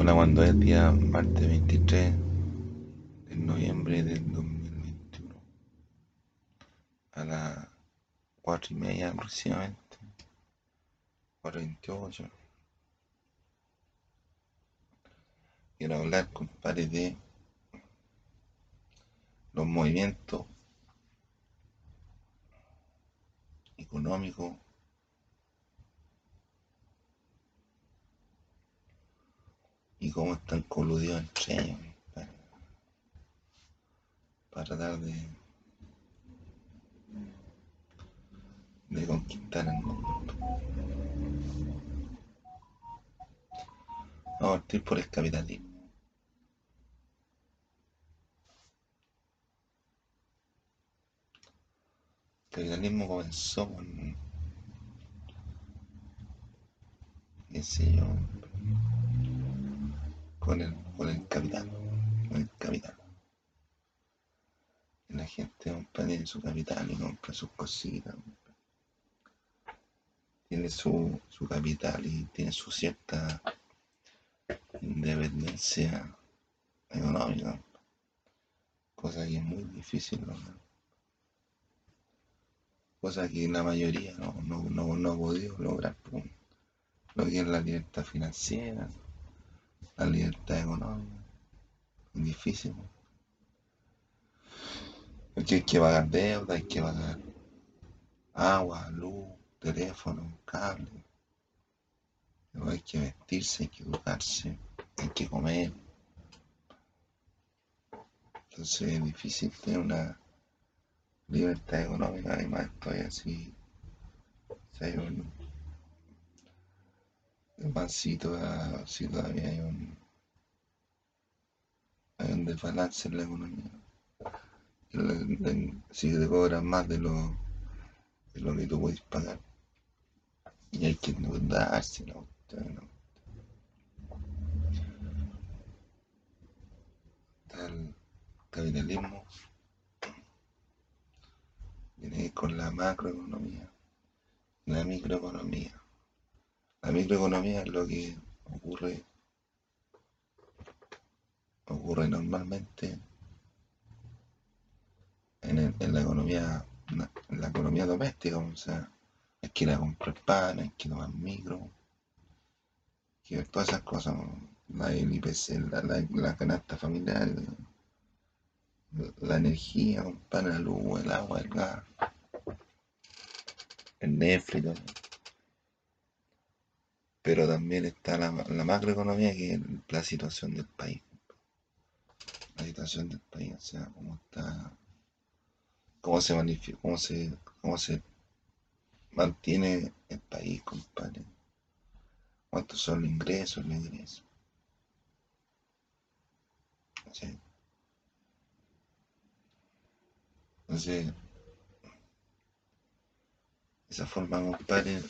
Hola, cuando es día martes 23 de noviembre del 2021 a las 4 y media aproximadamente, 4.28. Quiero hablar, compadre, de los movimientos económicos y cómo están coludidos entre ellos para, para tratar de, de conquistar el mundo. Vamos a partir por el capitalismo. El capitalismo comenzó con, qué sé con el, con el capital, con el capital. Y la gente compra tiene su capital y compra sus cositas. Tiene su, su capital y tiene su cierta independencia económica. Cosa que es muy difícil. Cosa que la mayoría no, no, no, no ha podido lograr por lo que es la libertad financiera, la libertad económica. Es difícil. Porque hay que pagar deuda, hay que pagar agua, luz, teléfono, cable. Hay que vestirse, hay que educarse, hay que comer. Entonces es difícil tener una libertad económica, además estoy así. Si un, más si, toda, si todavía hay un, hay un desbalance en la economía. Si te cobran más de lo, de lo que tú puedes pagar. Y hay que endeudarse, ¿no? Está el capitalismo viene con la macroeconomía, la microeconomía. La microeconomía es lo que ocurre, ocurre normalmente en, el- en la economía, en la economía doméstica, o sea, hay que ir a comprar pan, hay que tomar micro, que ver todas esas cosas, la IPC, la, la, la canasta familiar, la energía, comprar la luz, el agua, el gas, el Netflix. Pero también está la, macroeconomía que es la situación del país, la situación del país, o sea, cómo está, cómo se manifiesta, cómo se, cómo se mantiene el país, compadre, cuántos son los ingresos, los ingresos. ¿sí? Entonces, esa forma, compadre,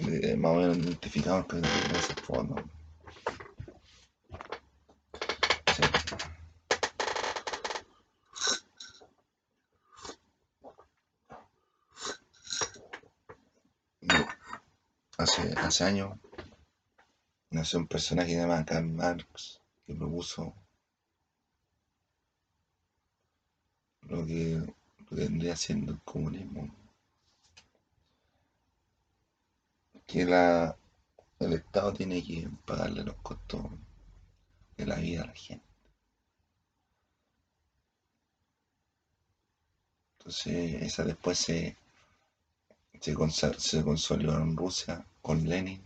eh, más o menos identificamos capitalismo de esa forma. Hace, hace años nació un personaje llamado Karl Marx que propuso lo que, lo que vendría siendo el comunismo. Que el Estado tiene que pagarle los costos de la vida a la gente. Entonces, esa después se, se, se consolidó en Rusia con Lenin.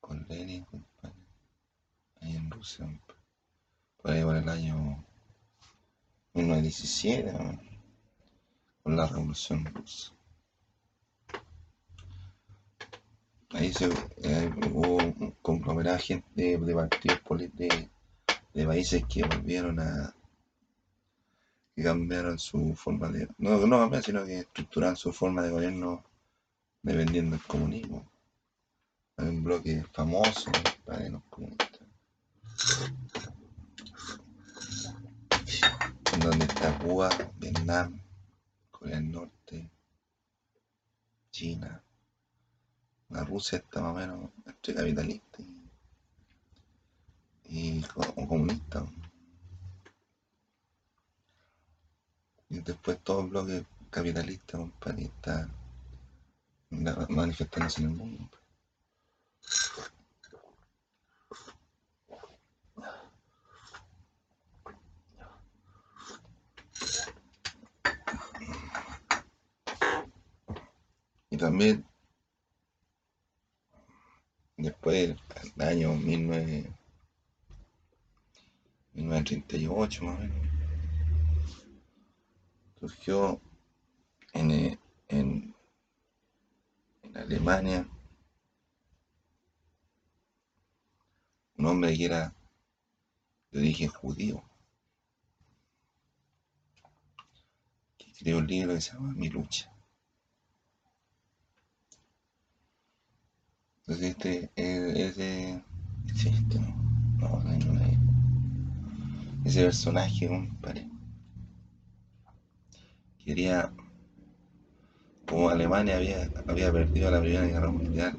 Con Lenin, compadre, ahí en Rusia, por ahí por el año 1917, ¿no? con la revolución rusa. Ahí se, eh, hubo un conglomerado gente de, de partidos políticos de, países que volvieron a que cambiaron su forma de no, no cambiaron sino que estructuraron su forma de gobierno dependiendo del comunismo. Hay un bloque famoso para los comunistas. Donde está Cuba, Vietnam, Corea del Norte, China, la Rusia está más o menos entre capitalista y, y comunista. Y después todo el bloque capitalista, compadre, está manifestándose en el mundo. Y también, después del año 1938 más o menos, surgió en, en, en Alemania un hombre que era de origen judío, que escribió un libro que se llama Mi lucha. Entonces este es de... Este, no, no hay ninguna Ese personaje, compadre quería, como Alemania había, había perdido la Primera Guerra Mundial,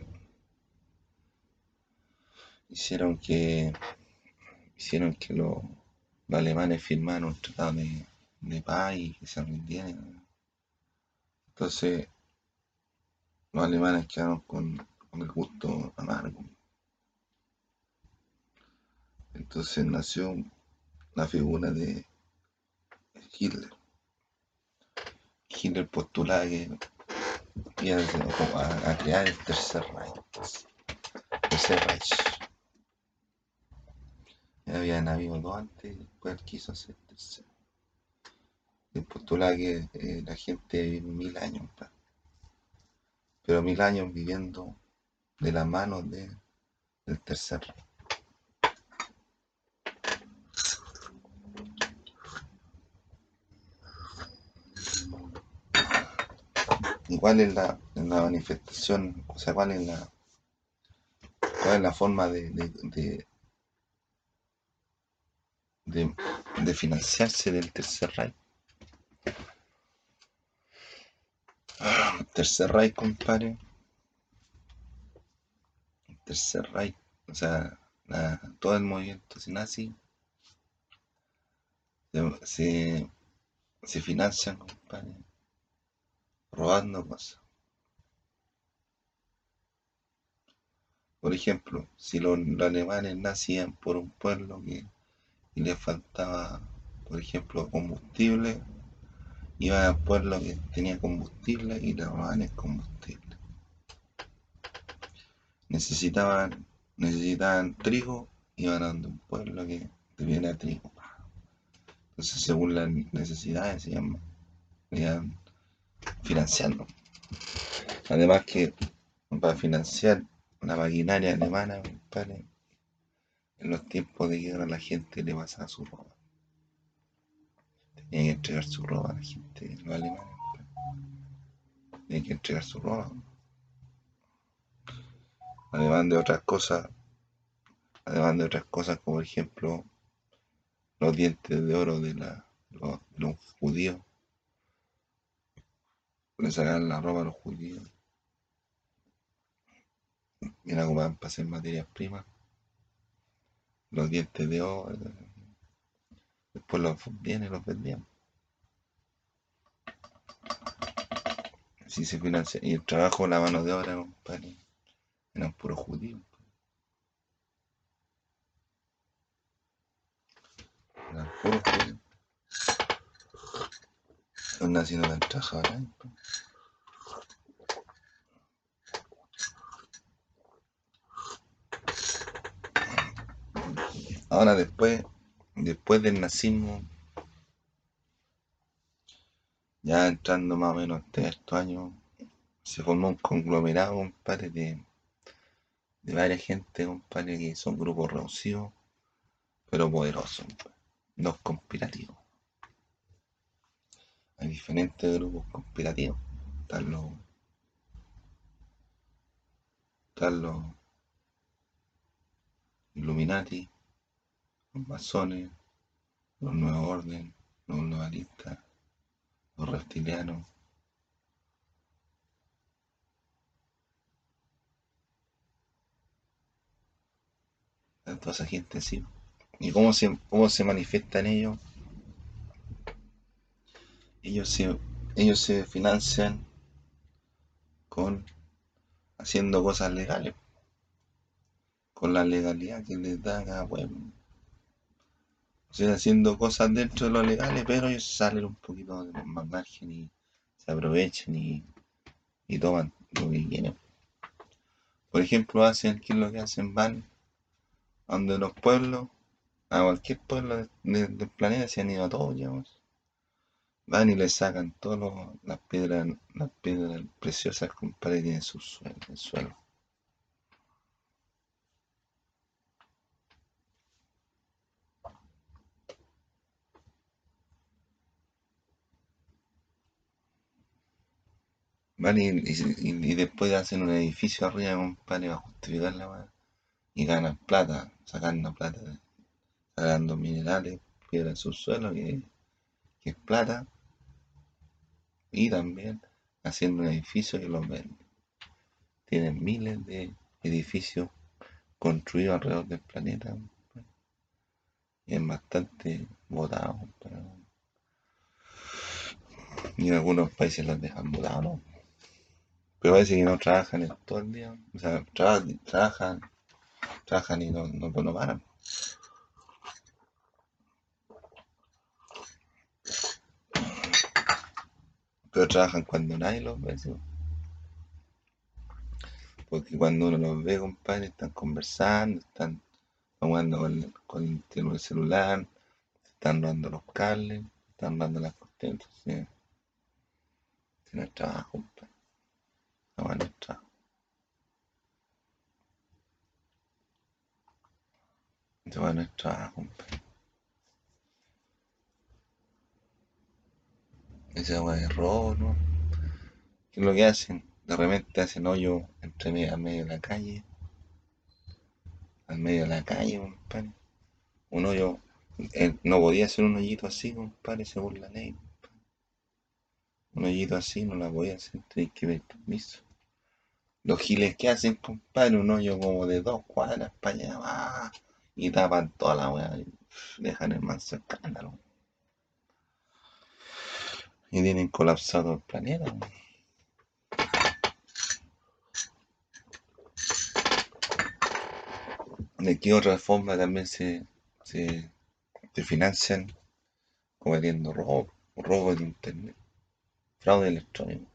hicieron que hicieron que los, alemanes firmaran un tratado de, paz y que se rindieran. Entonces, los alemanes quedaron con, con el gusto amargo. Entonces nació la figura de Hitler. Hitler postulaba que iba a, crear el tercer Reich. Tercer Reich. Ya habían habido dos antes después quiso hacer el tercero. Y postulaba que eh, la gente vive mil años, pero mil años viviendo de la mano de, del tercer Reich. cuál es la, manifestación, o sea, cuál es la, cuál es la forma de, de, de, financiarse del tercer Reich. Tercer Reich, compadre. Tercer Reich, o sea, todo el movimiento nazi se, se, se financian, compadre robando cosas. Por ejemplo, si los, alemanes nacían por un pueblo que y les faltaba, por ejemplo, combustible, iban al pueblo que tenía combustible y le robaban el combustible. Necesitaban, necesitaban trigo, iban a un pueblo que tuviera trigo. Entonces, según las necesidades, se llaman, financiando. Además que para financiar la maquinaria alemana, en los tiempos de guerra la gente le pasaba su ropa. Tenía que entregar su ropa a la gente, los alemanes. Tenía que entregar su ropa. Además de otras cosas, además de otras cosas como por ejemplo los dientes de oro de, la, los judíos le sacaban la ropa a los judíos y la ocupaban para hacer materias primas. Los dientes de oro, después los y los vendían. Así se financia. Y el trabajo, la mano de obra, compadre, eran puros judíos. Eran puros judíos. Los nazis no trabajado Ahora después, después del nazismo, ya entrando más o menos en estos años, se formó un conglomerado, compadre, de, de varias gente, compadre, que son grupos reducidos, pero poderosos, no conspirativos. Hay diferentes grupos conspirativos. Están los, Illuminati, los masones, los nuevos orden, los globalistas, los reptilianos. Están toda esa gente así. ¿Y cómo se, cómo se manifiestan ellos? Ellos se, ellos se financian con haciendo cosas legales. Con la legalidad que les da cada pueblo. Haciendo cosas dentro de lo legales, pero ellos salen un poquito más margen y se aprovechan y, y toman lo que quieren. Por ejemplo, hacen, ¿qué lo que hacen? Van a donde los pueblos, a cualquier pueblo del planeta, se han ido a todos, digamos. Van y le sacan todas las piedras, las piedras preciosas, compadre, tienen su suelo, el suelo. Van y, y, después hacen un edificio arriba, compadre, para justificar la. Y ganan plata, sacando plata, sacando minerales, piedra en su suelo, que, que es plata. Y también haciendo un edificio que los venden. Tienen miles de edificios construidos alrededor del planeta. Y es bastante votado. Y en algunos países los dejan votados, ¿no? Pero parece que no trabajan todo el día. O sea, trabajan, trabajan y no, no, no paran. Pero trabajan cuando nadie los ve. Porque cuando uno los ve, compadre, están conversando, están jugando con, el celular, están dando los cables, están dando las cortinas. ¿sí? no es trabajo, compadre. No es trabajo. Eso no es trabajo, compadre. Ese es robo, ¿no? ¿Qué es lo que hacen? De repente hacen hoyo entre medio, al medio de la calle. Al medio de la calle, compadre. Un hoyo. Eh, no podía ser un hoyito así, compadre, según la ley. Un hoyito así no la podía hacer, tenés que ver permiso. Los giles que hacen, compadre, un hoyo como de dos cuadras para allá, y tapan toda la weá, dejan el manso escándalo y tienen colapsado el planeta. ¿De qué otra forma también se, se, financian cometiendo robo, robo de internet, fraude electrónico?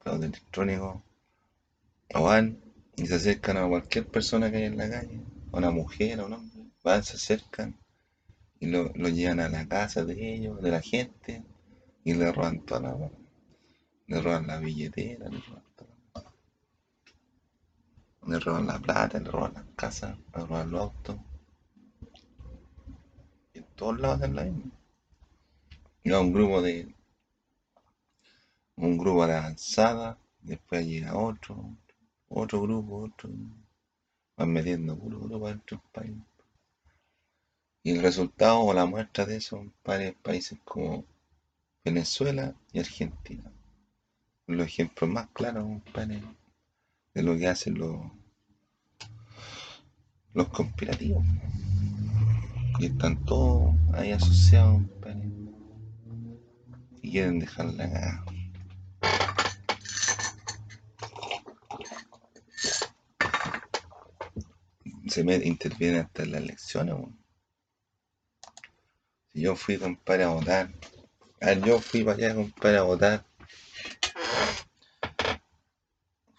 Fraude electrónico. O van y se acercan a cualquier persona que hay en la calle, a una mujer o un hombre, van, se acercan y lo, lo, llevan a la casa de ellos, de la gente, y le roban toda la le roban la billetera, le roban, toda le roban la plata, le roban las casas, le roban los autos. En todos lados es la misma. Y un grupo de un grupo de avanzada, después llega otro, otro grupo, otro, van metiendo puro grupo dentro del país. Y el resultado o la muestra de eso son países como Venezuela y Argentina. Los ejemplos más claros, de lo que hacen los, los conspirativos. Y están todos ahí asociados, Y quieren dejarla acá. Se me interviene hasta en las elecciones. Yo fui, compadre, a votar. Yo fui para allá, compadre, a votar.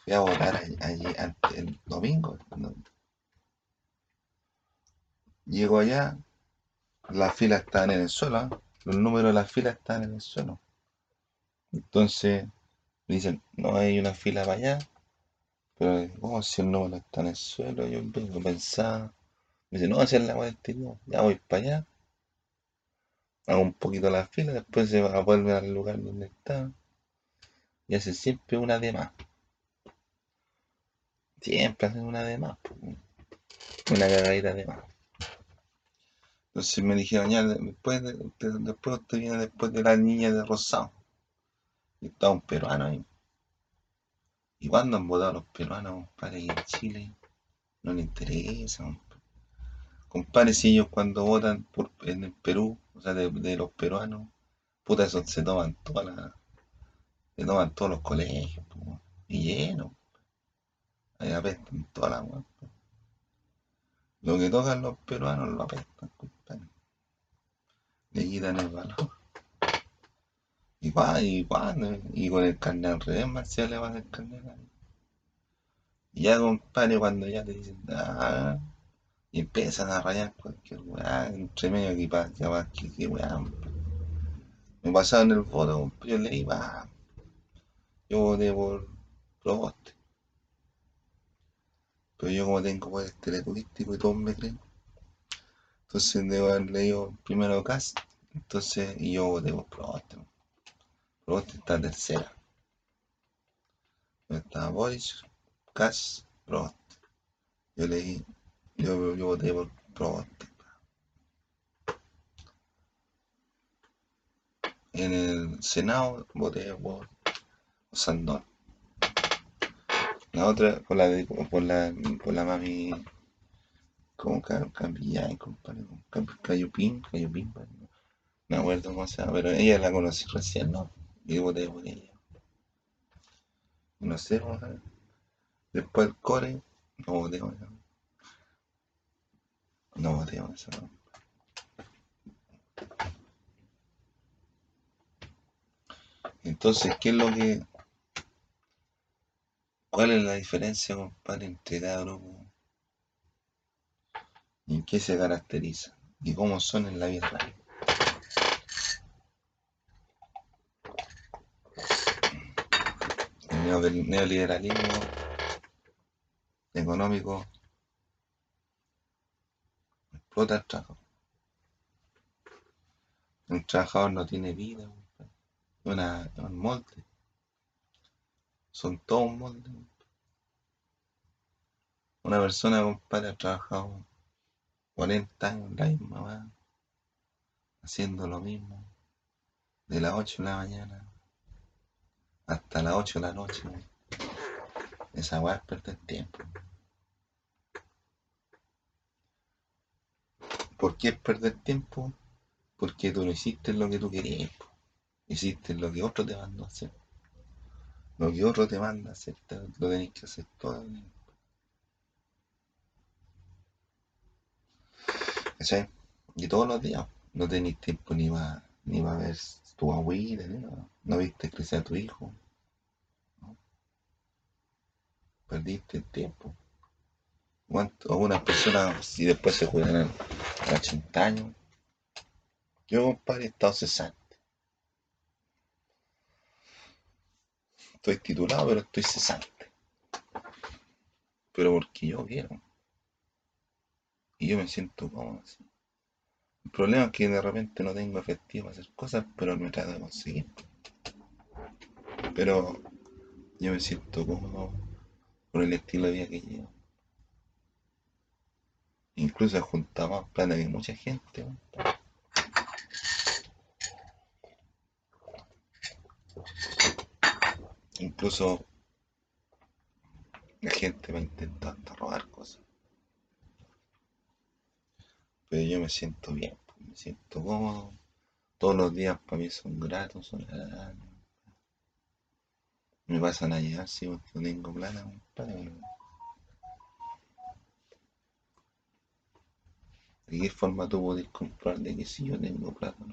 Fui a votar allí, el domingo. Llego allá, las filas estaban en el suelo, ¿ah? los números de las filas estaban en el suelo. Entonces me dicen, no hay una fila para allá, pero ¿cómo si el número está en el suelo? Yo vengo pensar, me dice, no, es la día, ya voy para allá hago un poquito la fila, después se va a volver al lugar donde está y hace siempre una de más. Siempre hacen una de más, una cagadita de más. Entonces me dijeron, ya, después, de, después usted viene después de la niña de Rosado. Y estaba un peruano ahí. ¿Y cuándo han votado los peruanos, aquí en Chile? no le interesa. Compadre, si ellos cuando votan en el Perú, o sea, de, los peruanos, puta, eso se toman todas las, se toman todos los colegios, y lleno. Ahí apestan todas las Lo que tocan los peruanos lo apestan, compadre. Le quitan el valor. Y va, y va, y con el carnet al revés, Marcial le va el carnet. Y ya, compadre, cuando ya te dicen, ah, y empiezan a rayar cualquier weá, entre medio que pasa, va, que, que weá. Me pasaron el voto, yo leí. Yo voté por Proboste. Pero yo como tengo poder teleturístico y todos me creen. Entonces debo haber leído primero Cast. Entonces, y yo voté por Proboste. Está tercera. Estaba Boris, Cas, Proboste. Yo leí yo, yo voté por Proboste. En el Senado voté por Sandón. La otra, por la, por la, por la mami, como Campillay, compadre, Cayupín, Cayupín, no me acuerdo cómo se llama, pero ella la conocí recién, ¿no? Y voté por ella. No sé, después el core, no voté por. No, tío, eso no. Entonces, ¿qué es lo que... ¿Cuál es la diferencia, compadre, entre cada grupo? ¿Y en qué se caracteriza? ¿Y cómo son en la vida real? El neoliberalismo económico explota el trabajador. El trabajador no tiene vida, es un molde. Son todos un molde. Una persona, compadre, ha trabajado 40 años la misma haciendo lo mismo, de las 8 de la mañana hasta las 8 de la noche. Esa weá es perder tiempo. ¿Por qué es perder tiempo? Porque tú no hiciste lo que tú querías. Hiciste lo que otro te mandó a hacer. Lo que otro te manda a hacer, lo tenés que hacer todo el tiempo. Y todos los días no tenés tiempo ni para ni va ver tu abuela, ¿no? no viste crecer a tu hijo. Perdiste el tiempo. Algunas personas, si después se juegan a 80 años. Yo, compadre, he estado cesante. Estoy titulado, pero estoy cesante. Pero porque yo quiero. Y yo me siento como así. El problema es que de repente no tengo efectivo para hacer cosas, pero me trato de conseguir. Pero yo me siento cómodo con el estilo de vida que llevo. Incluso juntado más plata que mucha gente. Incluso la gente va intentando robar cosas. Pero yo me siento bien, me siento cómodo. Todos los días para mí son gratos, son agradables. Me pasan a llegar si no tengo plata, ¿De qué forma tú podés comprar de que si yo tengo plata?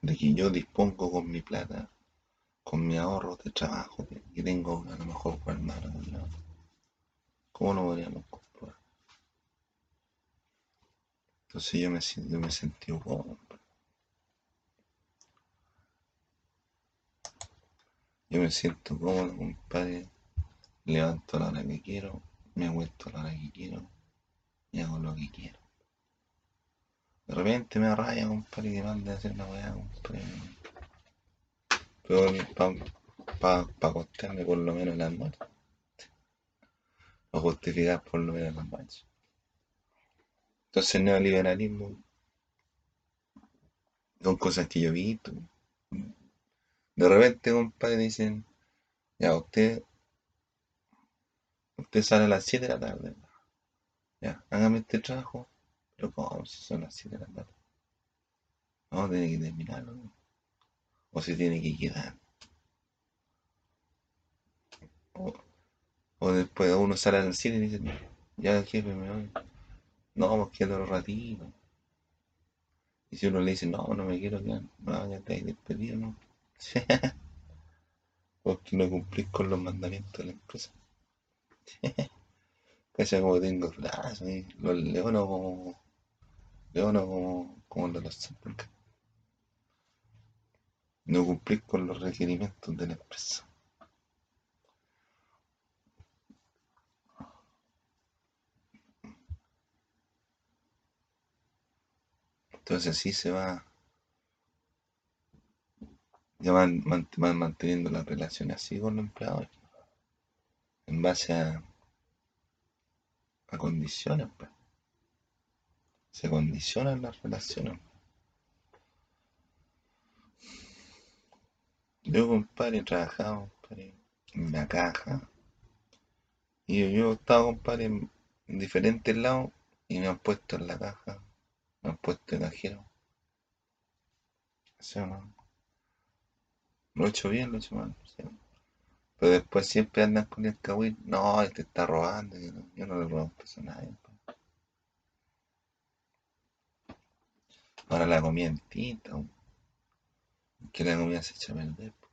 De que yo dispongo con mi plata, con mi ahorro de trabajo que tengo a lo mejor guardado algún lado. ¿Cómo no podríamos comprar? Entonces yo me, yo me sentí cómodo. Yo me siento cómodo, compadre. Levanto la hora que quiero, me vuelto a la hora que quiero y hago lo que quiero. De repente me raya, compadre, que mande a hacer una weá, compadre. Pero para pa, pa acostarme por lo menos en las. O justificar por lo menos en las noches. Entonces el neoliberalismo son cosas que yo he visto. De repente, compadre, dicen, ya usted Usted sale a las 7 de la tarde. Ya, hágame este trabajo. Pero ¿cómo? Si son las 7 de la tarde. No, tiene que terminarlo. O se tiene que quedar. O, o después uno sale a las 7 y dice, ya jefe me voy. No, pues quedo un ratito. Y si uno le dice, no, no me quiero quedar, no, ya te despedido, ¿no? Porque no cumplís con los mandamientos de la empresa. Casi como tengo brazos, ¿eh? los leones como. Leones como, como los Simpsons. No cumplís con los requerimientos de la empresa. Entonces así se va, ya van, van manteniendo las relaciones así con los empleados, en base a, condiciones, pues. Se condicionan las relaciones. Yo, compadre, he trabajado, compadre, en la caja. Y yo, yo he estado, compadre, en, en diferentes lados y me han puesto en la caja, me han puesto de cajero. ¿Sí o no? Lo he hecho bien, lo he hecho mal. Pero después siempre andan con el cagüín. No, este está robando. Yo no, le robo un a nadie. po. Ahora la comida es distinta. po. Que la comida se echa a perder. po.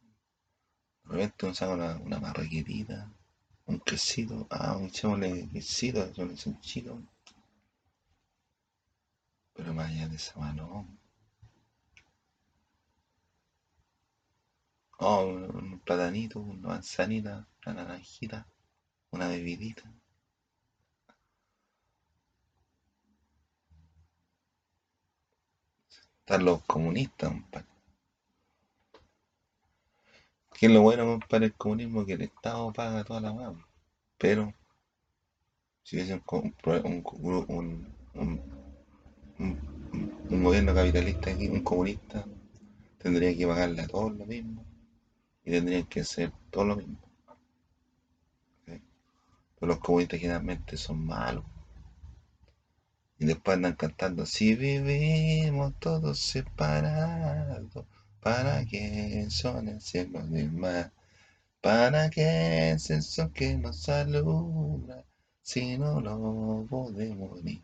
De repente saca una, una marraquetita, un quesito. Ah, un echémosle quesito, echémosle chanchito. Pero más allá de esa mano. Oh, un, platanito, una manzanita, una naranjita, una bebidita. Están los comunistas, compadre. Que es lo bueno, compadre, el comunismo que el Estado paga toda la mano. Pero si hubiese un- un- un- un gobierno capitalista aquí, un comunista, tendría que pagarle a todos lo mismo y tendrían que hacer todo lo mismo. ¿sí? Pero los comunistas generalmente son malos y después andan cantando, si vivimos todos separados, ¿para qué son el cielo del mar? ¿Para qué es el sol que nos alumbra si no lo podemos ni?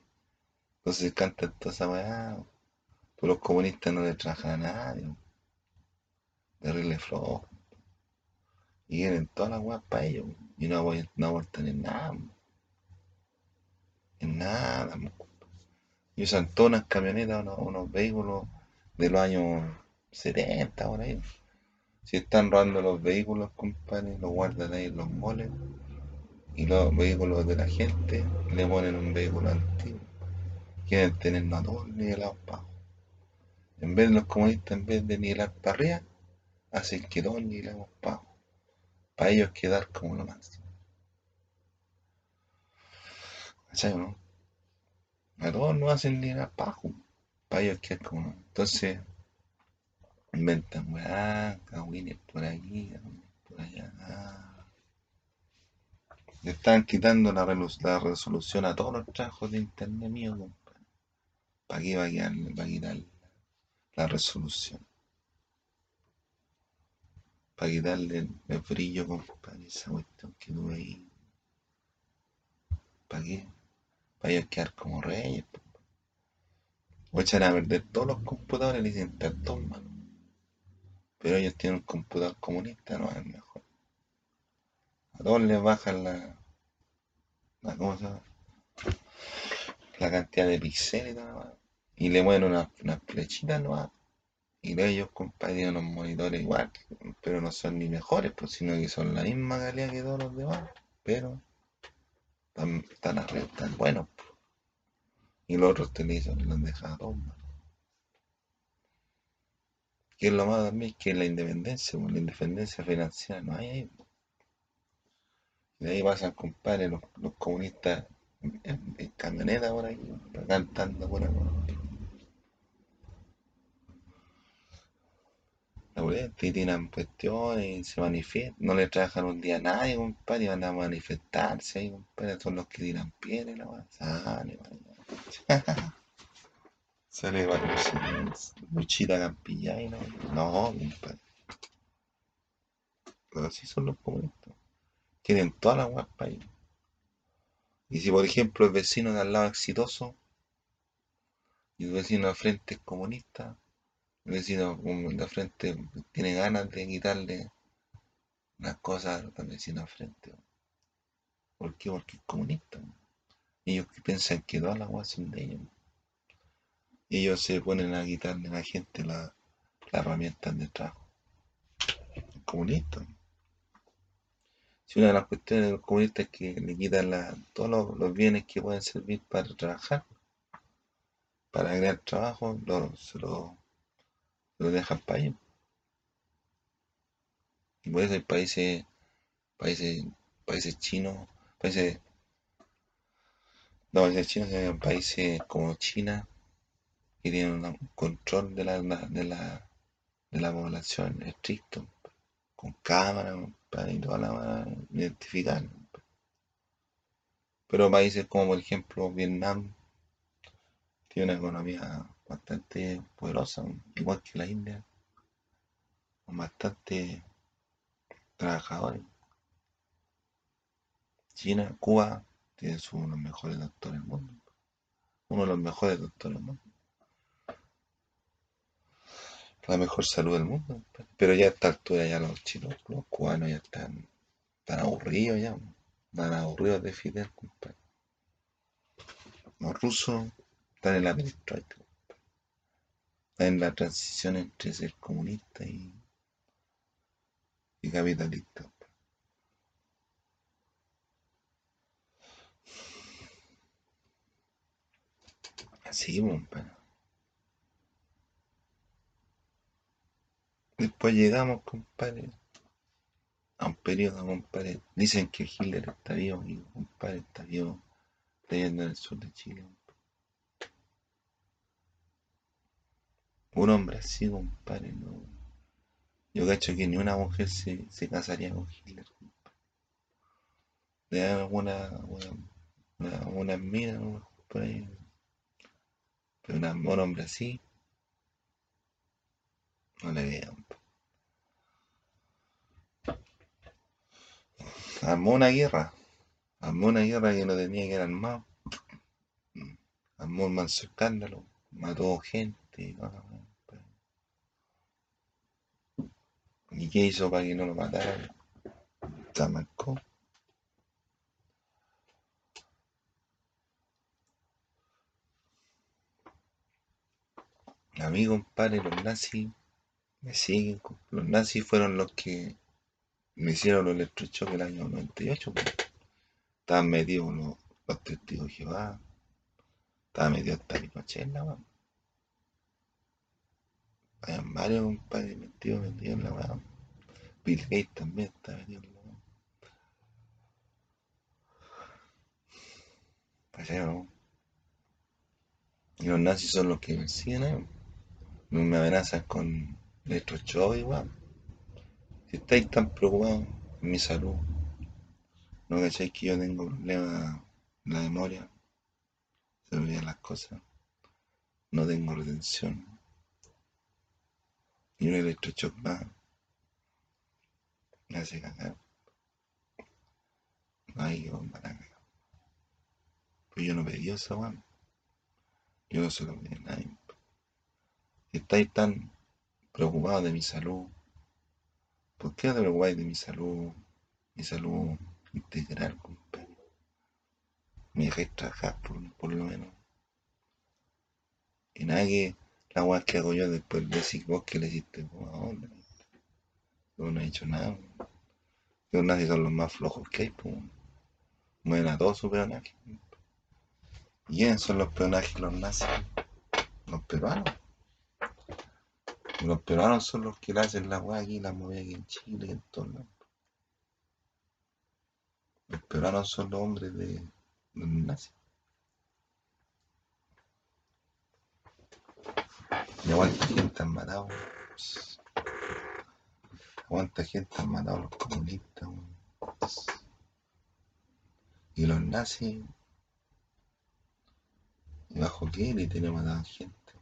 Entonces cantan toda esa weá. Pero los comunistas no le trabajan a nadie. Terrible flojo. Y quieren todas las weas para ellos. Y no, apoyan- no en nada. En nada. Y usan todas unas camionetas, unos, unos vehículos de los años 70 por ahí. Si están robando los vehículos, compadre, los guardan ahí los moles. Y los vehículos de la gente le ponen un vehículo antiguo. Quieren tenernos a todos nivelados para. En vez de los comunistas, en vez de nivelar para arriba, hacen que todos nivelemos para. Para ellos quedar como lo máximo. ¿Cachai, no? A todos nos hacen nivelar para ellos quedar como lo Entonces, inventan weá, cagüines por aquí, por allá. Le están quitando la, la resolución a todos los trabajos de internet mío, compadre. ¿Para qué va a quedar, va a quitar la resolución? Para quitarle el, el brillo, compadre, esa cuestión que tuve ahí. ¿Para qué? Para ellos quedar como reyes. po. O echan a perder todos los computadores le dicen, están todos malos. Pero ellos tienen un computador comunista, no es mejor. A todos les bajan la, la, ¿cómo se llama? la cantidad de píxeles y le mueven unas unas flechitas nomás. Y ellos, compadre, tienen unos monitores igual, pero no son ni mejores, pues, sino que son la misma calidad que todos los demás, pero están, están arriba, están buenos. po. Y los otros televisores los a todos mal. Que es lo más también que la independencia, pues, la independencia financiera no hay ahí. po. Y de ahí pasan, compadre, los, los comunistas en, camioneta por ahí, cantando pura weá. La boleta y tiran cuestiones se manifiestan. No le trabajan un día a nadie, compadre, y van a manifestarse ahí, compadre. Son los que tiran piedras, la. Sale, weá. Sale, weá, Luchita Campilla y no. No, compadre. Pero así son los comunistas. Tienen toda la para ahí. Y si, por ejemplo, el vecino de al lado es exitoso y el vecino de frente es comunista, el vecino de frente tiene ganas de quitarle las cosas al vecino de frente. ¿Por qué? Porque es comunista. Ellos piensan que todas las cosas son de ellos. Ellos se ponen a quitarle a la gente las herramientas de trabajo. Comunista. Si una de las cuestiones de los comunistas es que le quitan todos los, bienes que pueden servir para trabajar, para crear trabajo, se lo lo dejan. Y por eso hay países, países, países chinos, países, no, países chinos, países como China, que tienen un control de la, de la, de la población estricto, con cámaras, para y toda la identificar. Pero países como por ejemplo Vietnam tiene una economía bastante poderosa, igual que la India, con bastante trabajadores. China, Cuba, tiene uno de los mejores doctores del mundo. Uno de los mejores doctores del mundo. La mejor salud del mundo. Pero ya a esta altura ya los chinos, los cubanos ya están, tan aburridos ya. Están aburridos de Fidel, compadre. Los rusos están en la perestroika en la transición entre ser comunista y, capitalista. Así, compadre. Después llegamos, compadre, a un periodo, compadre. Dicen que Hitler está vivo y compadre está vivo viviendo en el sur de Chile. Un hombre así, compadre, no. Yo cacho que ni una mujer se, se casaría con Hitler, compadre. Dan alguna, una, una, mina, por ahí. Pero un hombre así, no le vean. Armó una guerra. Armó una guerra que no tenía que ir armado. Armó un manso escándalo. Mató gente. ¿Y qué hizo para que no lo mataran? marcó. A mí, compadre, los nazis me siguen. Los nazis fueron los que me hicieron los electrochoques el año 98. Pues. Estaban metidos los, los testigos de Jehová. Estaba metido hasta Pinochet, la weón. Hay varios compadres metidos, metidos en la weá. Bill Gates también está metido en la weá. ¿Cachai no? Y los nazis son los que me siguen, ¿eh? Me amenazan con electrochoque igual. Si estáis tan preocupados en mi salud, no cacháis que yo tengo problemas en la memoria, se me olvidan las cosas, no tengo retención, y un electrochoc más me hace cagar. No hay que bombar a cagar. Pues yo no pedí esa weón. Yo no se lo pedí a nadie. Si estáis tan preocupados de mi salud, ¿por qué te preocupáis de mi salud? Mi salud integral, compadre. Me dejáis trabajar por, por lo menos. Y nada que la weá que hago yo después de decir vos que le hiciste. Yo no he hecho nada. Los nazis son los más flojos que hay, pues. Mueven a todos su peonaje. ¿Y quiénes son los peonajes los nazis? Los peruanos. Los peruanos son los que le hacen la weá aquí, la mueven aquí en Chile y en todos lados. Los peruanos son los hombres de los nazis. Y aguanta gente han matado. ¿Cuánta gente han matado los comunistas? Y los nazis. ¿Y bajo qué le tenemos a gente?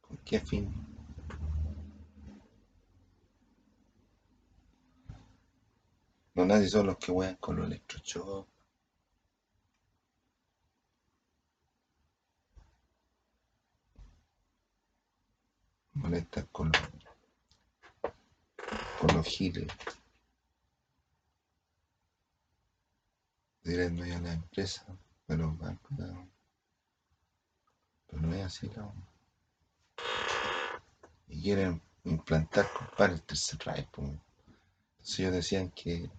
¿Con qué fin? Los nazis son los que juegan con los electroshocks. Molestan con los, con los giles. Tirando ya a la empresa de los bancos. ¿no? Pero no es así, no. Y quieren implantar, compadre, el tercer rayo. po. Entonces ellos decían que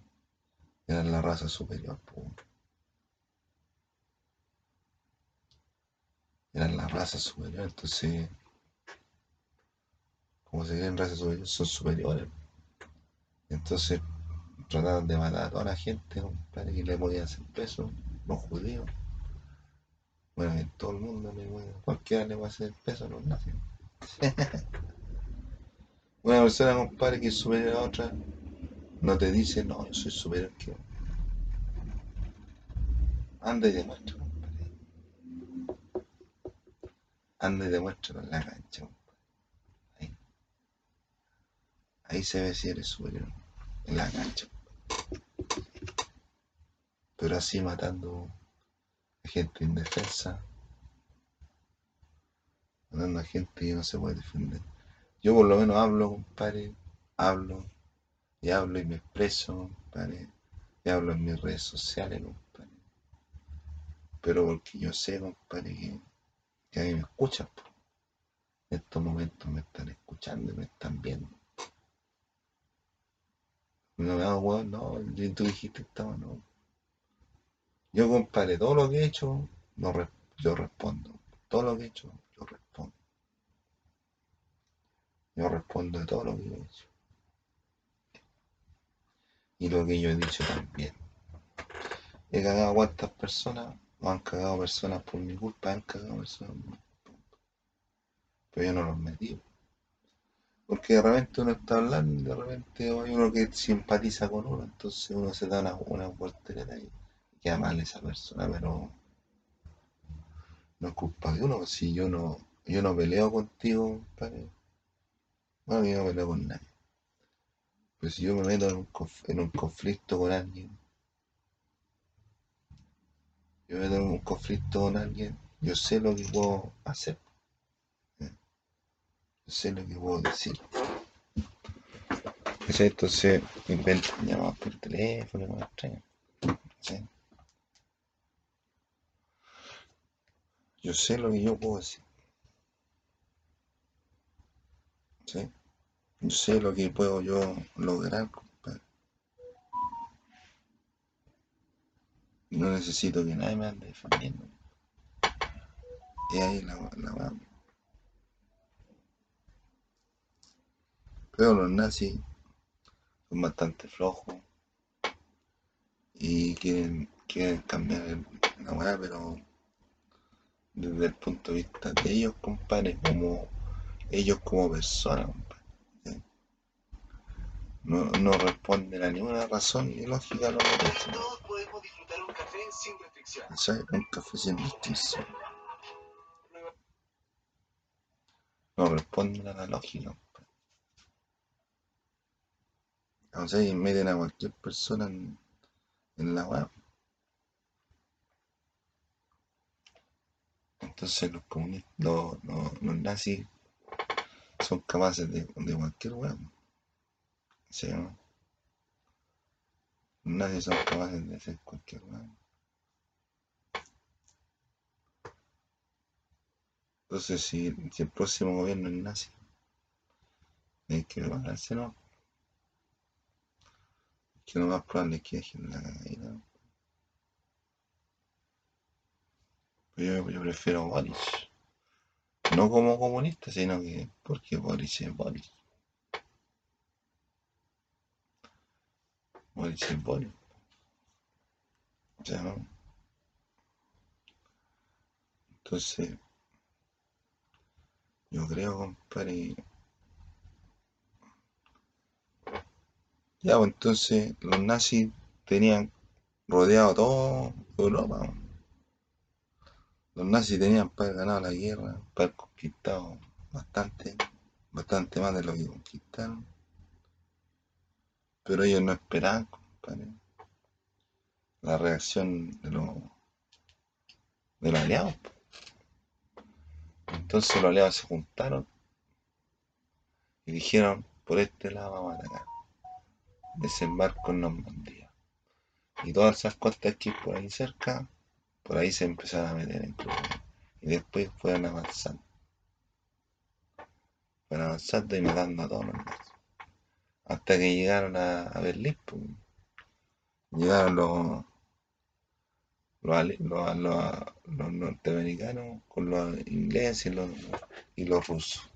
eran la raza superior. po. Eran la raza superior, entonces, como se creen raza superior, son superiores. Entonces trataban de matar a toda la gente, compadre, que le podían hacer peso, los judíos. Bueno, en todo el mundo, le puede- cualquiera le puede hacer peso a los nazis. Una persona, compadre, que es superior a otra, no te dice, no, yo soy superior que vos". Anda y demuestra, compadre. Anda y demuestra en la cancha, compadre. Ahí. Ahí se ve si eres superior, en la cancha. Pero así matando a gente indefensa, matando a gente que no se puede defender. Yo por lo menos hablo, compadre, hablo y hablo y me expreso, compadre, y hablo en mis redes sociales, compadre. Pero porque yo sé, compadre, que, a mí me escuchan. En estos momentos me están escuchando y me están viendo. No hago weón, no, tú dijiste estaba, no. Yo, compadre, todo lo que he hecho, yo respondo. Todo lo que he hecho, yo respondo. Yo respondo de todo lo que he hecho. Y lo que yo he dicho también. He cagado a cuántas personas, o han cagado personas por mi culpa, han cagado personas por mi culpa. Pero yo no los metí. Porque de repente uno está hablando y de repente hay uno que simpatiza con uno, entonces uno se da una, una voltereta y queda mal esa persona, pero no es culpa de uno. Si yo no, yo no peleo contigo, compadre. Bueno, yo no peleo con nadie. Pero si yo me meto en un, en un conflicto con alguien, yo me meto en un conflicto con alguien, yo sé lo que puedo hacer. Sé lo que puedo decir. Entonces inventan llamadas por teléfono, no me extraña. ¿sí? Yo sé lo que yo puedo decir. ¿sí? Yo sé lo que puedo yo lograr. No necesito que nadie me ande defendiendo. Y ahí la, la weá. Pero los nazis son bastante flojos y quieren, quieren cambiar la weá, pero desde el punto de vista de ellos, compadre, como ellos como personas, compadre. ¿sí? No, no responden a ninguna razón ni lógica a lo que dicen. Todos podemos disfrutar un café sin restricciones. ¿cachai? Un café sin restricción. No responden a la lógica. compadre. O sea, y meten a cualquier persona en, la web. Entonces los comunistas, los, los- nazis son capaces de, de cualquier web. ¿Sí, no? Los nazis son capaces de hacer cualquier web. Entonces si, si el próximo gobierno es nazi, hay que prepararse, ¿no? Que lo más probable es que dejen la yo, yo prefiero Boris. No como comunista, sino que porque Boris es Boris. Boris es Boris. O sea, ¿no? Entonces, yo creo, compadre, Ya, pues entonces los nazis tenían rodeado toda Europa. weón. Los nazis tenían para ganado la guerra, para haber conquistado bastante, bastante más de lo que conquistaron. Pero ellos no esperaban, compadre, la reacción de los, de los aliados. po. Entonces los aliados se juntaron y dijeron, por este lado vamos a atacar. Desembarco en Normandía. Y todas esas costas que por ahí cerca, por ahí se empezaron a meter en. Y después fueron avanzando. Fueron avanzando y matando a todos los nazis. Hasta que llegaron a, Berlín. pues. Llegaron los- los- los norteamericanos con los ingleses y los, y los rusos.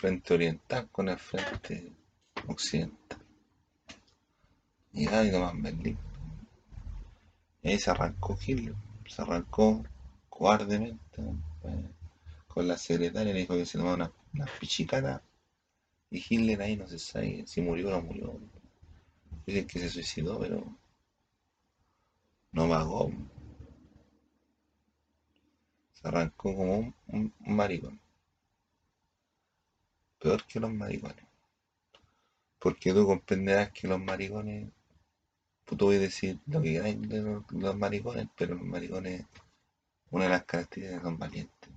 Frente oriental con el frente occidental. Y tomaron Berlín. Y ahí se arrancó Hitler. Se arrancó cobardemente compadre, con la secretaria. Le dijo que se tomaba una, una pichicata. Y Hitler ahí no se sabe si murió o no murió. Dicen que se suicidó, pero no pagó. Se arrancó como un, un- un maricón. Peor que los maricones. Porque tú comprenderás que los maricones, pues tú voy a decir lo que queráis de los, los maricones, pero los maricones, una de las características son valientes.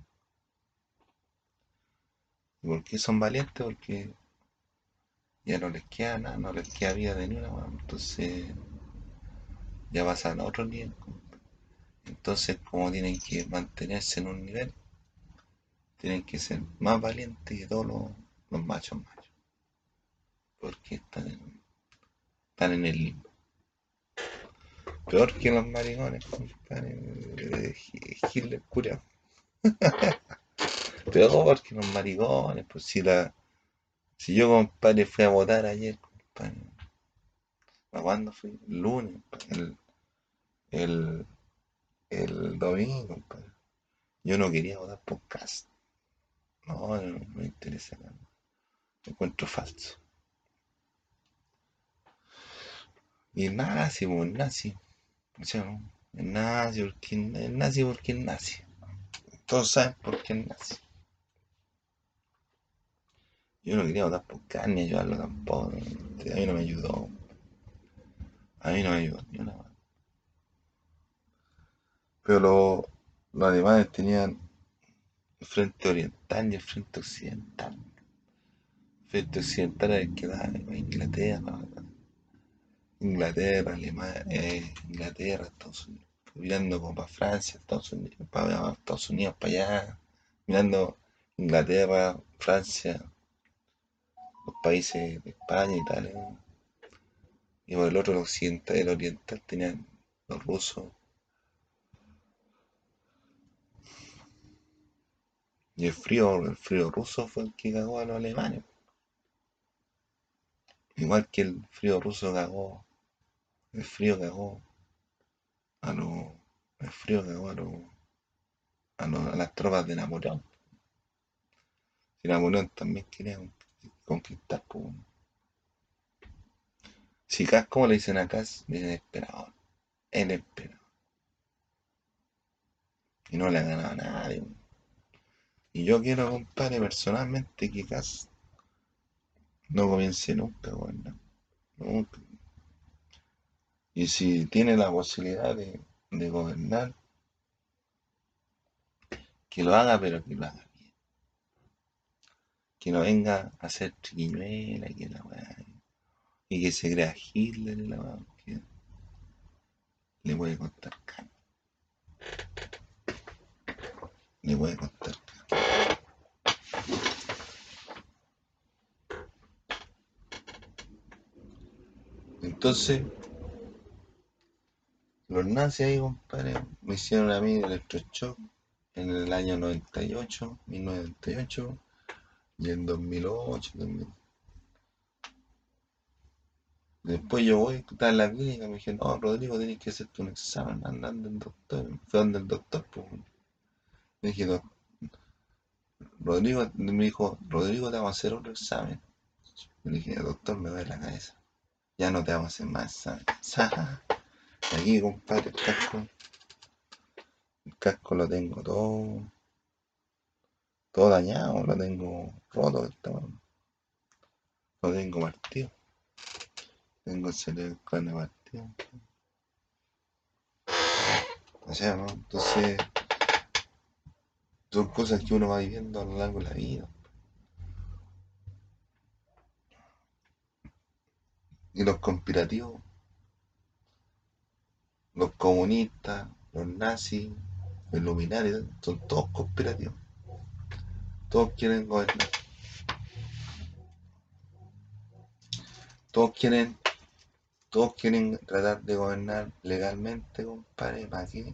¿Y por qué son valientes? Porque ya no les queda nada, no les queda vida de ni una, weón. entonces ya pasan a otro nivel. Entonces, como tienen que mantenerse en un nivel, tienen que ser más valientes que todos los, los machos machos. Porque están en, están en el limbo. Peor que los maricones, compadre. eh, Hitler culiao. Peor que los maricones, pues si la. Si yo, compadre, fui a votar ayer, compadre. ¿A cuándo fui? El lunes, el, el, el domingo, compadre. Yo no quería votar por casa. No, no, no me interesa nada. Encuentro falso. Y es nazi, pues nazi. O sea, ¿no? Es nazi porque es nazi. Todos saben por qué es nazi. Yo no quería votar por carne, ayudarlo tampoco. A mí no me ayudó. A mí no me ayudó ni una más. Pero lo- los alemanes tenían el frente oriental y el frente occidental. Frente occidental el que da Inglaterra, Inglaterra, Alemania, eh, Inglaterra, Estados Unidos. Mirando como para Francia, Estados Unidos, para Estados Unidos, para allá. Mirando Inglaterra, Francia, los países de España, Italia. Y por el otro, el occidental, el oriental tenían los rusos. Y el frío, el frío ruso fue el que cagó a los alemanes. Igual que el frío ruso cagó, el frío cagó a los, el frío cagó a los, a, los- a las tropas de Napoleón. Y Napoleón también quería con- conquistar, pues. Si Cas, ¿cómo le dicen a Cas? Dicen emperador. El emperador. Y no le ha ganado a nadie. Y yo quiero, compadre, personalmente que Cas no comience nunca, bueno, nunca. Y si tiene la posibilidad de, de gobernar, que lo haga, pero que lo haga bien. Que no venga a hacer triquiñuela y que la. Y que se crea Hitler y la que le puede contar caña. Le puede contar caña. Entonces, los nazis ahí, compadre, me hicieron a mí electroshock en el año 98, 1998 y en 2008 también. Después yo voy, estaba en la clínica, me dijeron, no, Rodrigo, tienes que hacerte un examen, andando el doctor. Fue donde el doctor, pues. Le dije, "Doc- Rodrigo, me dijo, Rodrigo, te vamos a hacer otro examen. Le dije, doctor, me duele la cabeza. Ya no te vamos a hacer más Aquí, compadre, el casco. El casco lo tengo todo. Todo dañado, lo tengo roto. Lo tengo partido. Tengo el cerebro cráneo partido. O sea, ¿no? Entonces, son cosas que uno va viviendo a lo largo de la vida. Y los conspirativos, los comunistas, los nazis, los Illuminati, son todos conspirativos. Todos quieren gobernar. Todos quieren, todos quieren tratar de gobernar legalmente, compadre, ¿para qué?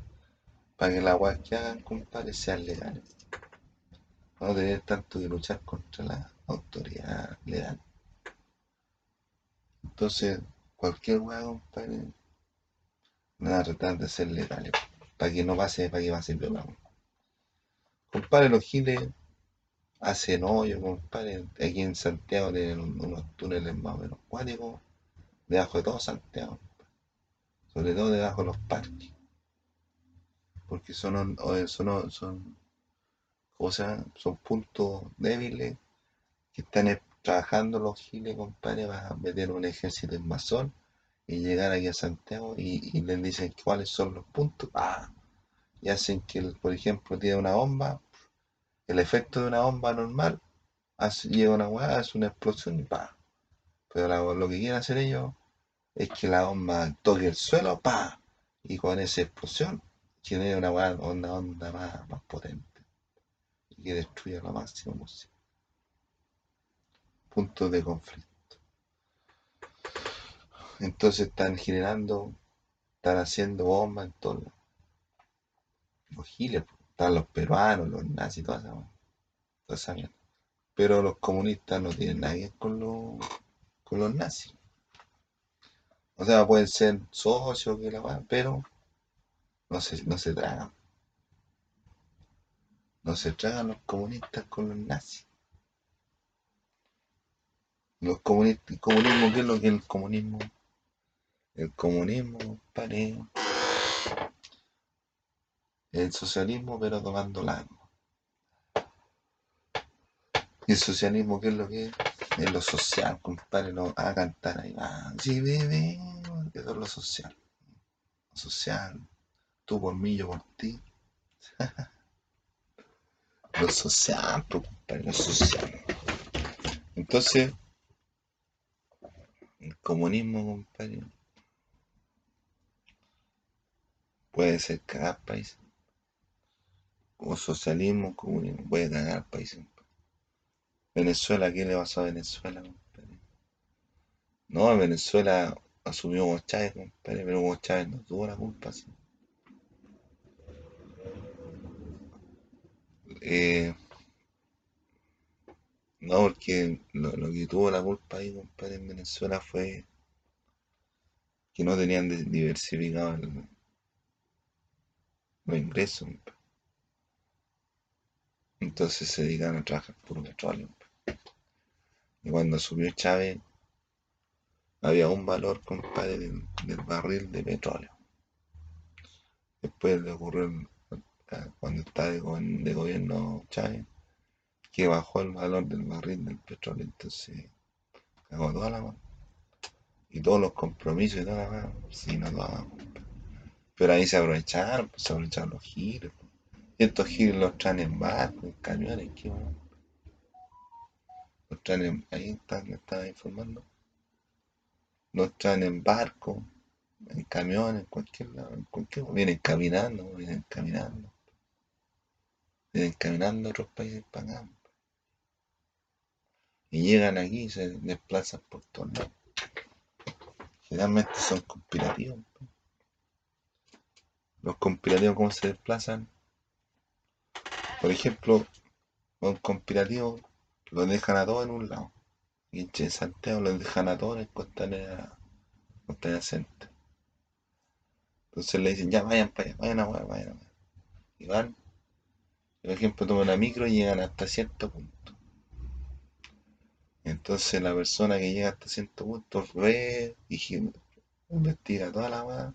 Para que las weas que hagan, compadre, sean legales. No tener tanto que luchar contra la autoridad legal. Entonces, cualquier wea, compadre, van a tratar de ser legales. Para que no pase, para que pase aún. Compadre, los giles hacen hoyo, compadre. Aquí en Santiago tienen un- unos túneles más o menos cuáticos, debajo de todo Santiago. Sobre todo debajo de los parques. Porque son, son, son, o son puntos débiles que están trabajando los giles, compadre, para meter un ejército invasor y llegar aquí a Santiago y, y les dicen cuáles son los puntos. ¡pah! Y hacen que, por ejemplo, tiene una bomba, el efecto de una bomba normal, hace, llega una weá, hace una explosión y pa. Pero lo que quieren hacer ellos es que la bomba toque el suelo, pa. Y con esa explosión genera una una onda más, más potente. Y que destruya lo máximo posible. Puntos de conflicto. Entonces están generando, están haciendo bombas en todos. Los giles, po. están los peruanos, los nazis, toda esa, toda. Pero los comunistas no tienen ver con los, con los nazis. O sea, pueden ser socios, que la pero no se, no se tragan. No se tragan los comunistas con los nazis. Los comunistas, el comunismo, ¿qué es lo que es el comunismo? El comunismo, es el socialismo, pero tomando la. Y el socialismo, ¿qué es lo que es? Es lo social, compadre, no a cantar ahí. Ah, sí, bebé, eso es lo social. Lo social, tú por mí, yo por ti. Lo social, pues, compadre, lo social. Entonces, el comunismo, compadre, puede ser cagar países. Como socialismo, comunismo, puede cagar países. Venezuela, ¿qué le pasó a Venezuela, compadre? No, Venezuela asumió Hugo Chávez, compadre, pero Hugo no tuvo la culpa, sí. Eh, no, porque lo, que tuvo la culpa ahí, compadre, en Venezuela fue que no tenían diversificado el- los ingresos. Entonces se dedicaron a trabajar puro petróleo. Y cuando subió Chávez, había un valor, compadre, del, barril de petróleo. Después le ocurrió cuando estaba de, de gobierno Chávez, que bajó el valor del barril del petróleo, entonces cagó toda la mano. Y todos los compromisos y toda la mano, sí, no toda la. Pero ahí se aprovecharon, pues, se aprovecharon los giros. pues. Y estos giros los traen en barcos, en camiones, bueno. Los traen en, ahí están, me estaba informando. Los traen en barcos, en camiones, en cualquier lado, en cualquier Vienen caminando, vienen caminando. Vienen caminando otros países acá. Y llegan aquí y se desplazan por todos lados. Generalmente son conspirativos. Los conspirativos, ¿cómo se desplazan? Por ejemplo, los conspirativos los dejan a todos en un lado. Y en Santiago los dejan a todos en Costanera, Costanera Center. Entonces le dicen, ya vayan para allá, vayan a vayan a hueá. Y van, por ejemplo, toman una micro y llegan hasta cierto punto. Entonces la persona que llega hasta cierto punto gi- investiga toda la weá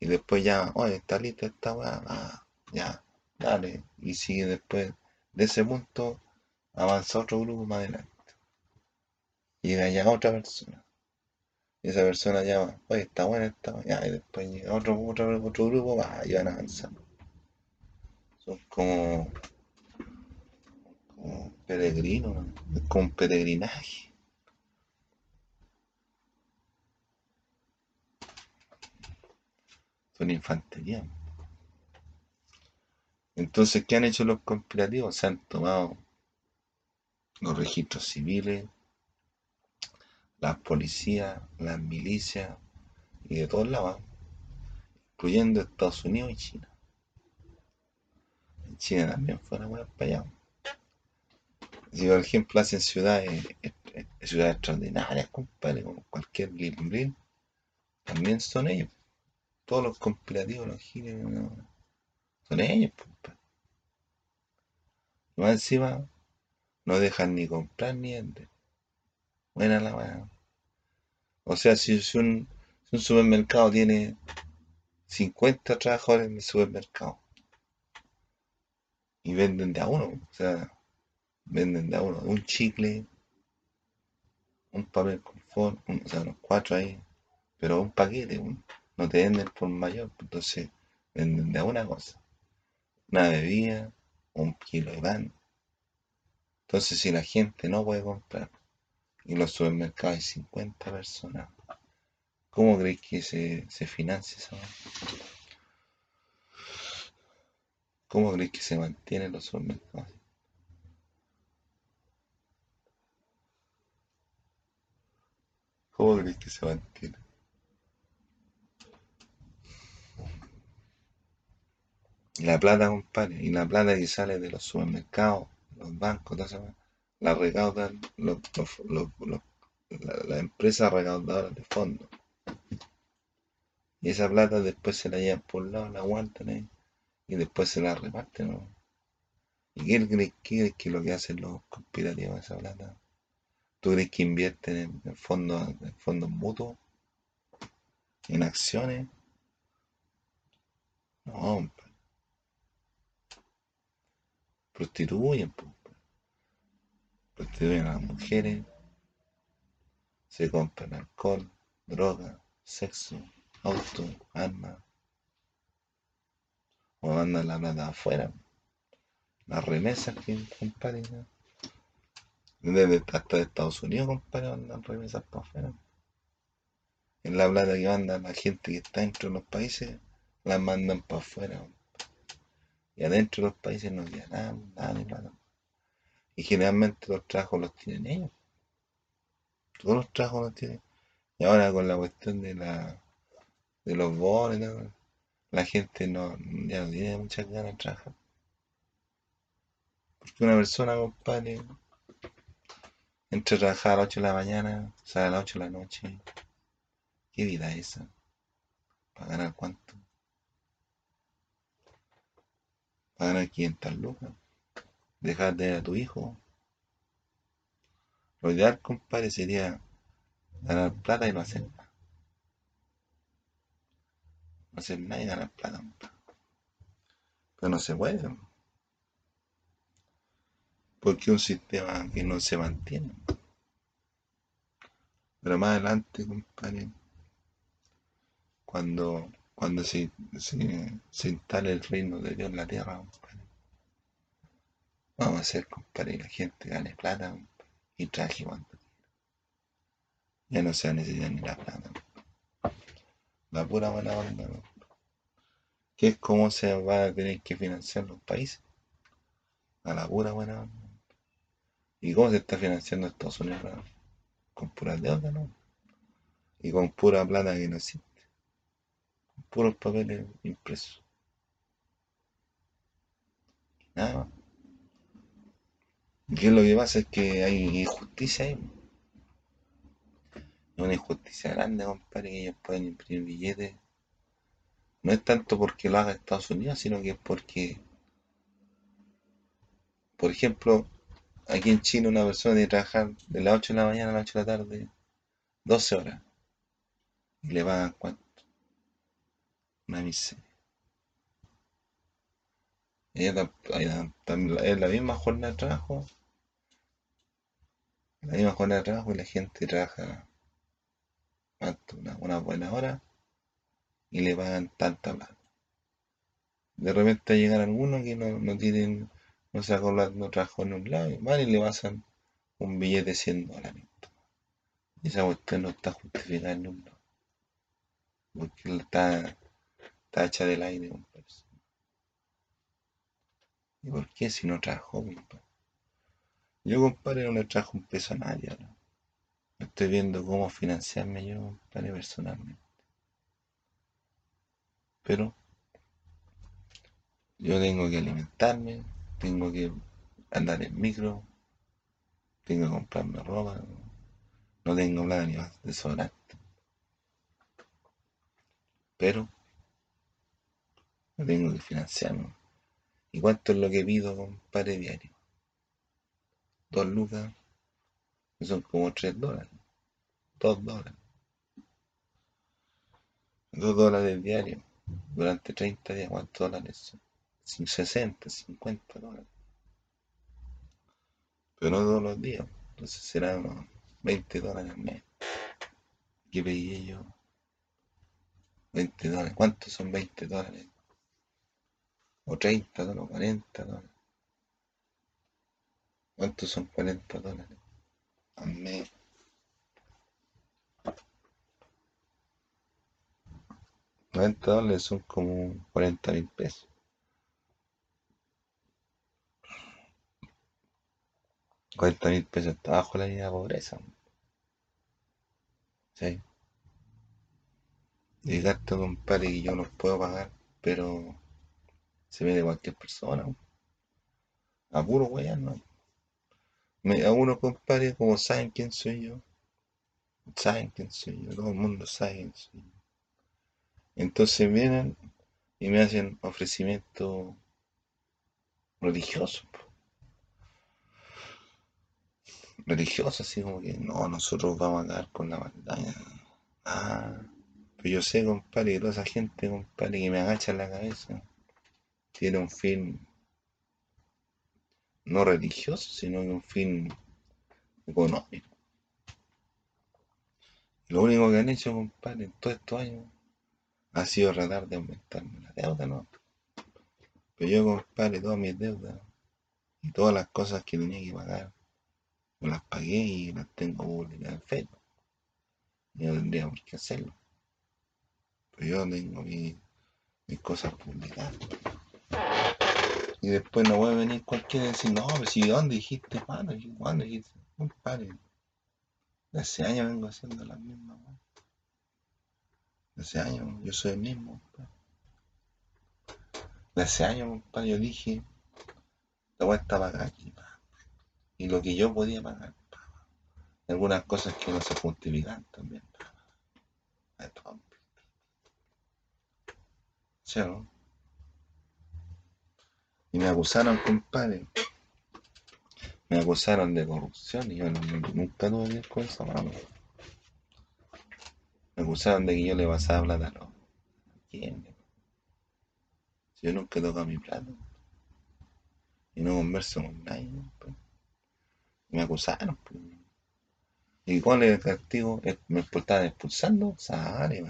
y después ya, oye, está lista esta weá, ah, ya, dale. Y sigue después de ese punto, avanza otro grupo más adelante. Llega ya otra persona. Y esa persona llama, oye, está buena esta weá, ya, y después llega otro, otro, otro grupo, va, y van avanzando. Son como, como peregrinos, ¿no? es como un peregrinaje. Son infantería. Entonces, ¿qué han hecho los conspirativos? Se han tomado los registros civiles, las policías, las milicias y de todos lados, incluyendo Estados Unidos y China. En China también fue una buena para allá. Si por ejemplo hacen ciudades, eh, eh, ciudades extraordinarias, compadre, como cualquier Lil también son ellos. Todos los conspirativos, los giles, son ellos, compadre. Más encima, no dejan ni comprar ni vender. Buena la weá. O sea, si, si un, si un supermercado tiene 50 trabajadores en el supermercado y venden de a uno, o sea, venden de a uno, un chicle, un papel confort, un- o sea, los cuatro ahí, pero un paquete, un- no te venden por mayor, entonces venden de a una cosa, una bebida, un kilo de pan. Entonces, si la gente no puede comprar y los supermercados hay 50 personas, ¿cómo crees que se, se financia esa? ¿Cómo crees que se mantienen los supermercados? ¿Cómo crees que se mantiene? La plata, compadre, y la plata que sale de los supermercados, los bancos, la recaudan los, los- los- la- las empresas recaudadoras de fondos. Y esa plata después se la llevan por un lado, la aguantan ahí, y después se la reparten. ¿no? ¿Y qué crees, que es lo que hacen los conspirativos con esa plata? ¿Tú crees que invierten en, fondos, en fondos mutuos? ¿En acciones? No, compadre. prostituyen, po, prostituyen a las mujeres, se compran alcohol, droga, sexo, auto, armas, o mandan la plata afuera. Las remesas que compadre. Desde hasta de Estados Unidos, compadre, mandan remesas para afuera. En la plata que manda la gente que está dentro de los países, la mandan para afuera. Y adentro de los países no queda nada, nada ni. Y generalmente los trabajos los tienen ellos. Todos los trabajos los tienen. Y ahora con la cuestión de la de los bonos, la gente no, ya no tiene muchas ganas de trabajar. Porque una persona, compadre, entra a trabajar a las 8 de la mañana, sale a las 8 de la noche. ¿Qué vida es esa? ¿Para ganar cuánto? ¿Para ganar 500 lucas? ¿Dejar de ver a tu hijo? Lo ideal, compadre, sería ganar plata y no hacer nada. No hacer nada y ganar plata. Pero no se puede. Porque un sistema que no se mantiene. Pero más adelante, compadre, cuando, cuando se, se, se instale el reino de Dios en la tierra, vamos a hacer, compadre, que la gente gane plata compadre, y traje cuando. Ya no se va a necesitar ni la plata. La pura buena onda. Que es como se va a tener que financiar los países. A la pura buena onda. ¿Y cómo se está financiando Estados Unidos? Con pura deuda, ¿no? Y con pura plata que no existe. Con puros papeles impresos. Nada más. ¿Y qué lo que pasa? Es que hay injusticia ahí. Una injusticia grande, compadre, que ellos pueden imprimir billetes. No es tanto porque lo haga Estados Unidos, sino que es porque, por ejemplo, aquí en Chile una persona tiene trabajar de las 8 de la mañana a las 8 de la tarde, 12 horas. Y le pagan cuánto? Una miseria. Ella es la misma jornada de trabajo. La misma jornada de trabajo y la gente trabaja. Una, una buena hora y le pagan tanta plata. De repente llegan algunos que no, no tienen, no sacó la, no trabajó en un lado, y van y le pasan un billete de 100 dólares. Y esa cuestión no está justificada en un lado. Porque está, está hecha del aire, compadre. ¿Y por qué si no trabajó, compadre? Yo, compadre, no le trajo un peso a nadie ahora. Estoy viendo cómo financiarme yo, compadre, personalmente. Pero yo tengo que alimentarme, tengo que andar en micro, tengo que comprarme ropa, no tengo nada ni más desodorante. Pero yo tengo que financiarme. ¿Y cuánto es lo que pido, compadre, diario? Dos lucas, son como tres dólares. Dos dólares. Dos dólares diarios durante 30 días. ¿Cuántos dólares son? 60, 50 dólares. Pero no todos los días. Entonces serán unos 20 dólares al mes. ¿Qué pedí yo? 20 dólares. ¿Cuántos son 20 dólares? O 30 dólares, 40 dólares. ¿Cuántos son 40 dólares? Al mes. Noventa dólares son como 40 mil pesos. 40 mil pesos está bajo la línea de pobreza. ¿Sí? Y gasto, compadre, que yo no puedo pagar, pero se ve de cualquier persona. A puro weón, ¿no? Me, a uno, compadre, como saben quién soy yo, saben quién soy yo, todo el mundo sabe quién soy yo. Entonces vienen y me hacen ofrecimientos religiosos. po. Religiosos, así como que no, nosotros vamos a acabar con la maldad. Ah, pero yo sé, compadre, que toda esa gente, compadre, que me agacha la cabeza, tiene un fin no religioso, sino que un fin económico. Lo único que han hecho, compadre, en todos estos años ha sido tratar de aumentarme la deuda, ¿no? Pero yo, compadre, todas mis deudas y todas las cosas que tenía que pagar, yo las pagué y las tengo publicadas en Facebook. Yo no tendría por hacerlo. Pero yo tengo mi- mis cosas publicadas. Y después no puede venir cualquiera y decir, no, pero si ¿dónde dijiste? ¿Cuándo dijiste? ¿Cuándo dijiste? Compadre, de hace años vengo haciendo las mismas. De hace años, yo soy el mismo, compadre. De hace años, compadre, yo dije, la weá está pagada aquí, pa. Y lo que yo podía pagar, algunas cosas que no se justifican también. ¿Sí no? Y me acusaron, compadre. Me acusaron de corrupción y yo no- no- nunca tuve que con esa mano. Me acusaron de que yo le pasaba plata a los. ¿Quién? Si yo nunca he tocado mi plata. Y no converso con nadie, compadre. Me acusaron. ¿Y cuál es el castigo? ¿Es- ¿Me estaban expulsando? Sale.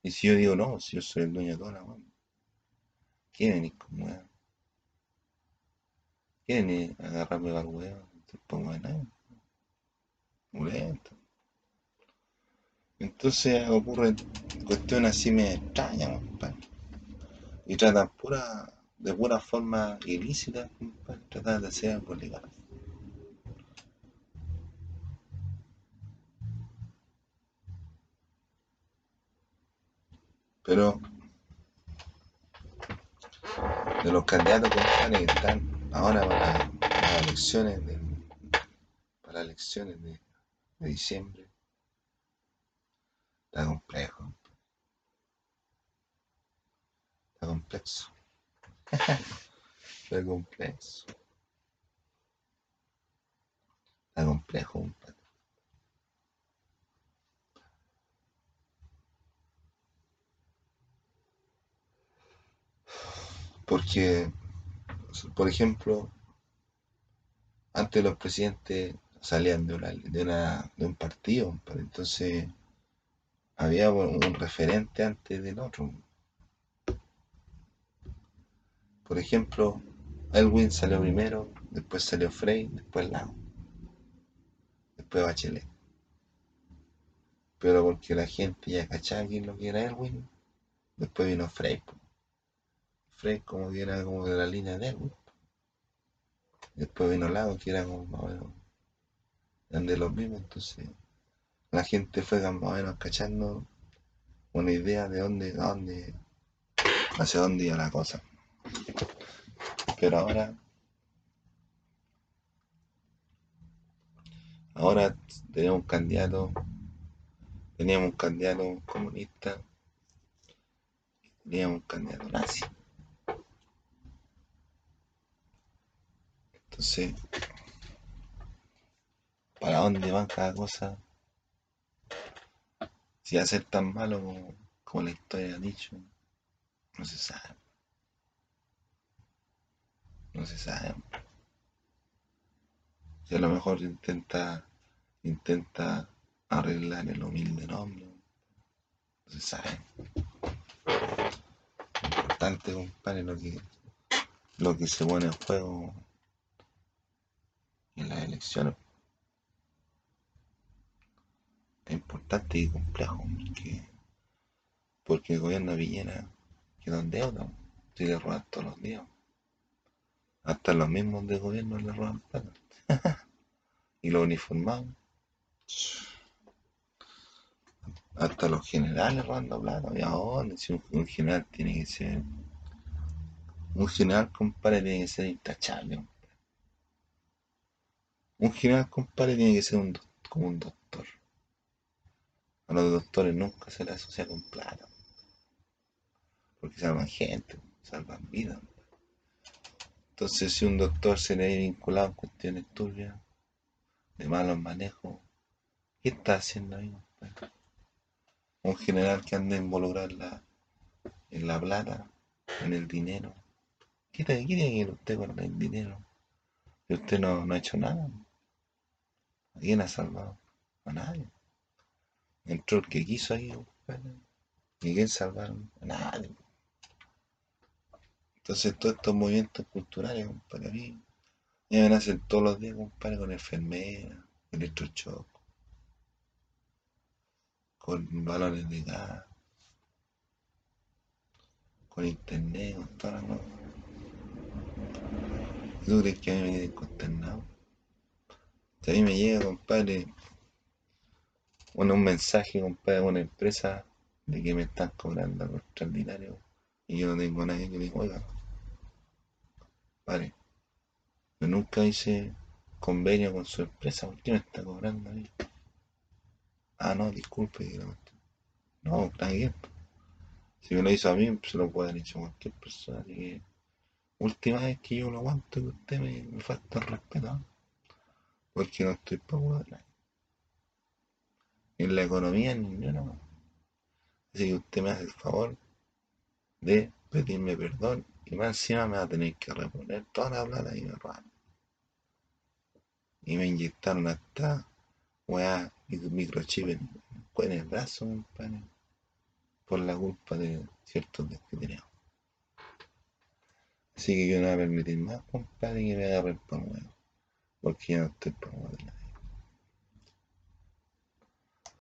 Y si yo digo no, si yo soy el dueño de toda la weá. ¿Quién venís con? ¿Quién agarrarme para el weá? Te pongo de nada. Mulento. Entonces ocurren cuestiones así me extrañas, compadre. Y tratan pura, de pura forma ilícita, compadre, tratan de hacer algo legal. Pero de los candidatos compadre, que están ahora para, para las elecciones de, para las elecciones de, de diciembre, está complejo, está complejo. Está complejo. Está complejo, compadre. Porque, por ejemplo, antes los presidentes salían de, una, de, una, de un partido, entonces había un referente antes del otro. Por ejemplo, Elwin salió primero, después salió Frey, después Lago, después Bachelet. Pero porque la gente ya cachaba quién lo que era Elwin, después vino Frey. Frey como que era como de la línea de Elwin. Después vino Lago, que era como más o menos de los mismos, entonces la gente fue más o menos cachando una idea de dónde, dónde, hacia dónde iba la cosa. Pero ahora, ahora tenemos un candidato, teníamos un candidato comunista, teníamos un candidato nazi. Entonces, ¿para dónde van cada cosa? Si va ser tan malo como, como la historia ha dicho, no se sabe. No se sabe. Si a lo mejor intenta, intenta arreglar el humilde nombre, no se sabe. Lo importante, compadre, lo que, lo que se pone en juego en las elecciones. Es importante y complejo porque, porque el gobierno Villena quedó en deuda, si le roban todos los días. Hasta los mismos de gobierno le roban plata. y los uniformados. Hasta los generales robando plata. ¿Y ahora? Si un, general tiene que ser. Un general, compadre, tiene que ser intachable. Un general, compadre, tiene que ser como un doctor. A los doctores nunca se les asocia con plata. Porque salvan gente, salvan vidas. Entonces, si un doctor se le ha vinculado en cuestiones turbias, de malos manejos, ¿qué está haciendo ahí? Un general que anda involucrado en la, en la plata, en el dinero. ¿Qué, tiene que ir usted con el dinero? Y usted no, no ha hecho nada. ¿A quién ha salvado? A nadie. Entró el que quiso ahí, ¿Y quién salvaron? A nadie. Entonces todos estos movimientos culturales, compadre, a mí me nacen todos los días, compadre, con enfermera, electrochoc, con balones de gas, con internet, con todas las cosas. ¿Tú crees que a mí me tienen consternado? Si a mí me llega, compadre, un mensaje, compadre, de una empresa de que me están cobrando algo extraordinario y yo no tengo a nadie que le diga, oiga, vale, yo nunca hice convenio con su empresa, ¿por qué me está cobrando a mí? Ah, no, disculpe, no, está bien. Si me lo hizo a mí, se lo puede haber hecho a cualquier persona. Así que, última vez que yo lo aguanto que usted me, falta el respeto, porque no estoy para nadie. En la economía ni una. Así que usted me hace el favor de pedirme perdón y más encima me va a tener que reponer toda la plata y me robaron. Y me inyectaron hasta weá microchip en, en el brazo, compadre, por la culpa de ciertos descuidados. Así que yo no voy a permitir más, compadre, que me agarren por nuevo. Porque yo no estoy por de nadie.